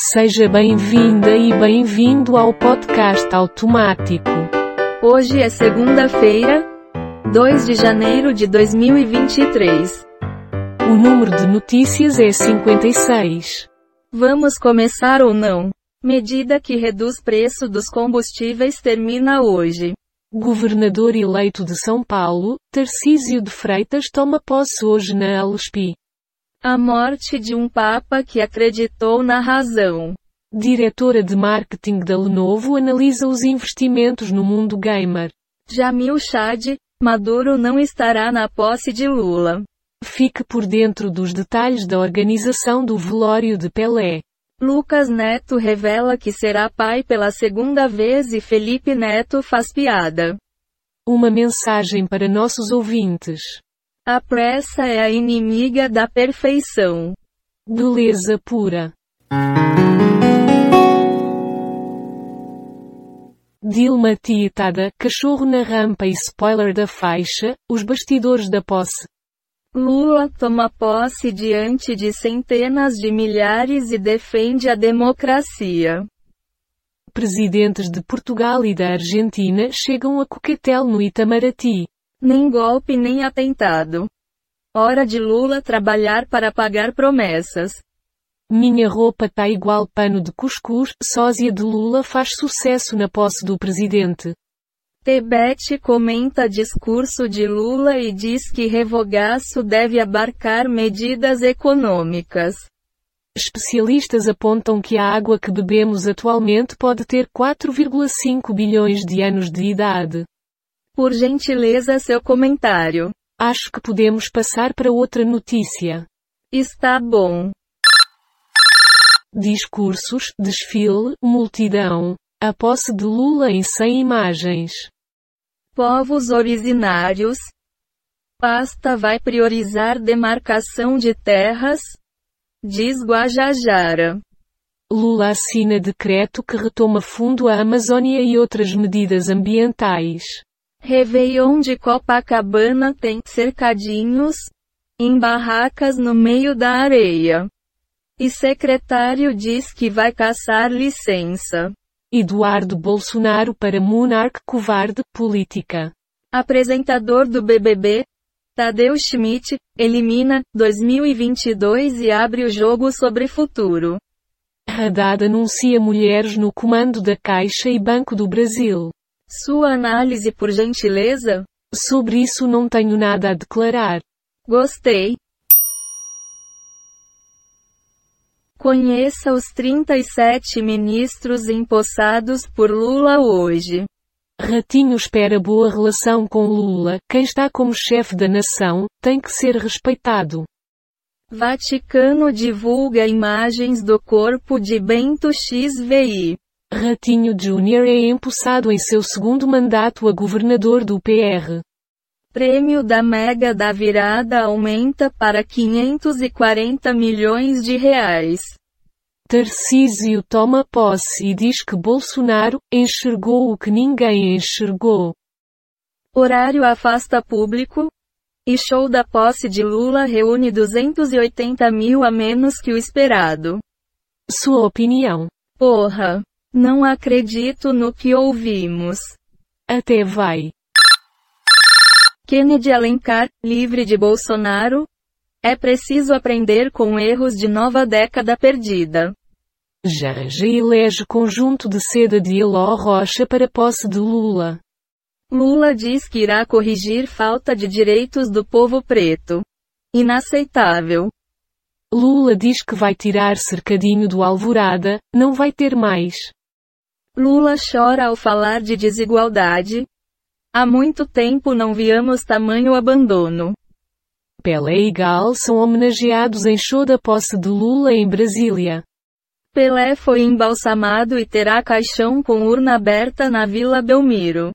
Seja bem-vinda e bem-vindo ao podcast automático. Hoje é segunda-feira, 2 de janeiro de 2023. O número de notícias é 56. Vamos começar ou não? Medida que reduz preço dos combustíveis termina hoje. Governador eleito de São Paulo, Tarcísio de Freitas toma posse hoje na Alespi. A morte de um papa que acreditou na razão. Diretora de marketing da Lenovo analisa os investimentos no mundo gamer. Jamil Chad, Maduro não estará na posse de Lula. Fique por dentro dos detalhes da organização do velório de Pelé. Lucas Neto revela que será pai pela segunda vez e Felipe Neto faz piada. Uma mensagem para nossos ouvintes. A pressa é a inimiga da perfeição. Beleza pura. Dilma tietada, cachorro na rampa e spoiler da faixa, os bastidores da posse. Lula toma posse diante de centenas de milhares e defende a democracia. Presidentes de Portugal e da Argentina chegam a Coquetel no Itamaraty. Nem golpe nem atentado. Hora de Lula trabalhar para pagar promessas. Minha roupa tá igual pano de cuscuz, sósia de Lula faz sucesso na posse do presidente. Tebete comenta discurso de Lula e diz que revogaço deve abarcar medidas econômicas. Especialistas apontam que a água que bebemos atualmente pode ter 4,5 bilhões de anos de idade. Por gentileza seu comentário. Acho que podemos passar para outra notícia. Está bom. Discursos, desfile, multidão. A posse de Lula em 100 imagens. Povos originários. Pasta vai priorizar demarcação de terras? Diz Guajajara. Lula assina decreto que retoma fundo à Amazônia e outras medidas ambientais. Réveillon de Copacabana tem cercadinhos, em barracas no meio da areia. E secretário diz que vai caçar licença. Eduardo Bolsonaro para Monarque covarde, política. Apresentador do BBB, Tadeu Schmidt, elimina 2022 e abre o jogo sobre futuro. Haddad anuncia mulheres no comando da Caixa e Banco do Brasil. Sua análise por gentileza? Sobre isso não tenho nada a declarar. Gostei. Conheça os 37 ministros empossados por Lula hoje. Ratinho espera boa relação com Lula, quem está como chefe da nação, tem que ser respeitado. Vaticano divulga imagens do corpo de Bento XVI. Ratinho Júnior é empossado em seu segundo mandato a governador do PR. Prêmio da Mega da Virada aumenta para 540 milhões de reais. Tarcísio toma posse e diz que Bolsonaro enxergou o que ninguém enxergou. Horário afasta público. E show da posse de Lula reúne 280 mil a menos que o esperado. Sua opinião. Porra! Não acredito no que ouvimos. Até vai. Kennedy Alencar, livre de Bolsonaro? É preciso aprender com erros de nova década perdida. Janja elege conjunto de seda de Eló Rocha para posse de Lula. Lula diz que irá corrigir falta de direitos do povo preto. Inaceitável. Lula diz que vai tirar cercadinho do Alvorada, não vai ter mais. Lula chora ao falar de desigualdade. Há muito tempo não víamos tamanho abandono. Pelé e Gal são homenageados em show da posse de Lula em Brasília. Pelé foi embalsamado e terá caixão com urna aberta na Vila Belmiro.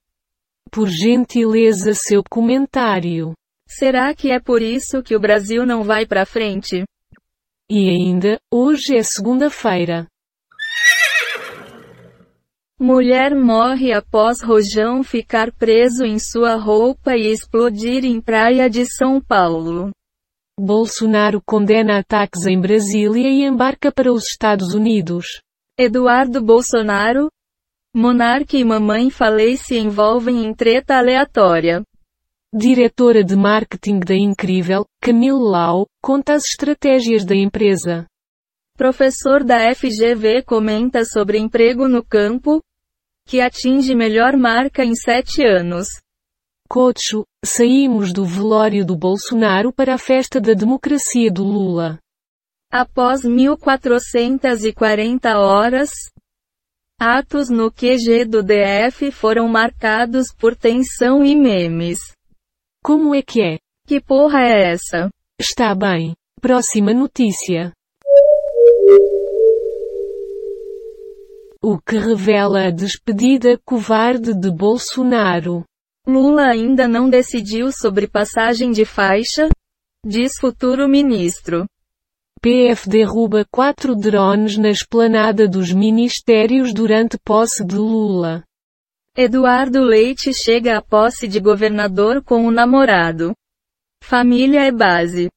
Por gentileza seu comentário. Será que é por isso que o Brasil não vai para frente? E ainda, hoje é segunda-feira. Mulher morre após rojão ficar preso em sua roupa e explodir em praia de São Paulo. Bolsonaro condena ataques em Brasília e embarca para os Estados Unidos. Eduardo Bolsonaro, monarca e mamãe falei se envolvem em treta aleatória. Diretora de marketing da Incrível, Camille Lau, conta as estratégias da empresa. Professor da FGV comenta sobre emprego no campo, que atinge melhor marca em sete anos. Cocho, saímos do velório do Bolsonaro para a festa da democracia do Lula. Após 1440 horas, atos no QG do DF foram marcados por tensão e memes. Como é que é? Que porra é essa? Está bem. Próxima notícia. O que revela a despedida covarde de Bolsonaro. Lula ainda não decidiu sobre passagem de faixa? Diz futuro ministro. PF derruba quatro drones na esplanada dos ministérios durante posse de Lula. Eduardo Leite chega à posse de governador com o namorado. Família é base.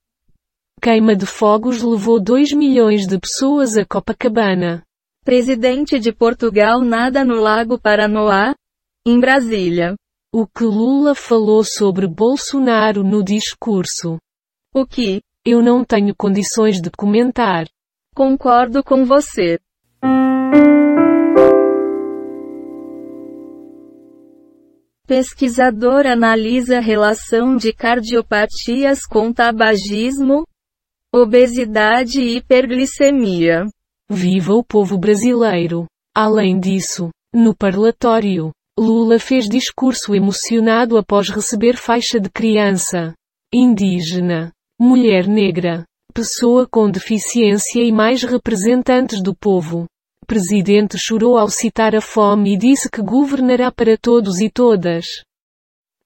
Queima de fogos levou 2 milhões de pessoas a Copacabana. Presidente de Portugal nada no Lago Paranoá, em Brasília. O que Lula falou sobre Bolsonaro no discurso. O que? Eu não tenho condições de comentar. Concordo com você. Pesquisador analisa relação de cardiopatias com tabagismo, obesidade e hiperglicemia. Viva o povo brasileiro! Além disso, no parlatório, Lula fez discurso emocionado após receber faixa de criança, indígena, mulher negra, pessoa com deficiência e mais representantes do povo presidente chorou ao citar a fome e disse que governará para todos e todas.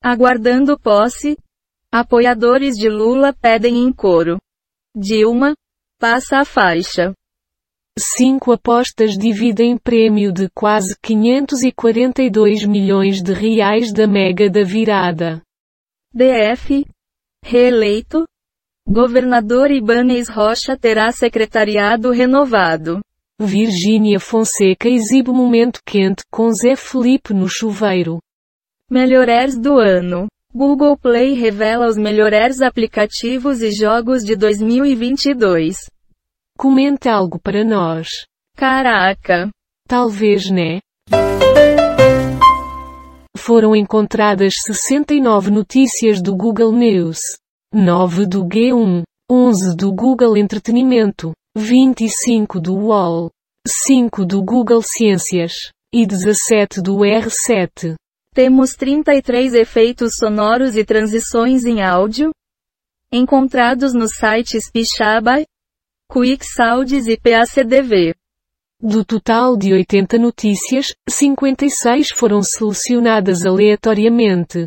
Aguardando posse, apoiadores de Lula pedem em coro. Dilma, passa a faixa. Cinco apostas dividem prêmio de quase 542 milhões de reais da Mega da Virada. DF, reeleito, governador Ibanez Rocha terá secretariado renovado. Virgínia Fonseca exibe momento quente com Zé Felipe no chuveiro. Melhores do ano. Google Play revela os melhores aplicativos e jogos de 2022. Comenta algo para nós. Caraca. Talvez, né? Foram encontradas 69 notícias do Google News, 9 do G1, 11 do Google Entretenimento, 25 do UOL, 5 do Google Ciências e 17 do R7. Temos 33 efeitos sonoros e transições em áudio encontrados nos sites Pixabay, QuickSounds e PACDV. Do total de 80 notícias, 56 foram selecionadas aleatoriamente.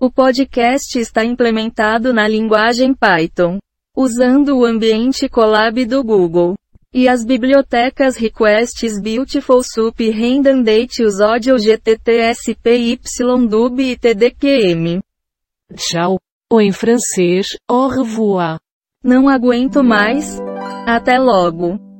O podcast está implementado na linguagem Python usando o ambiente Colab do Google. E as bibliotecas Requests Beautiful Soup Redundate os Audio GTTSPYDUB e TDQM. Tchau. Ou em francês, au revoir. Não aguento mais. Até logo.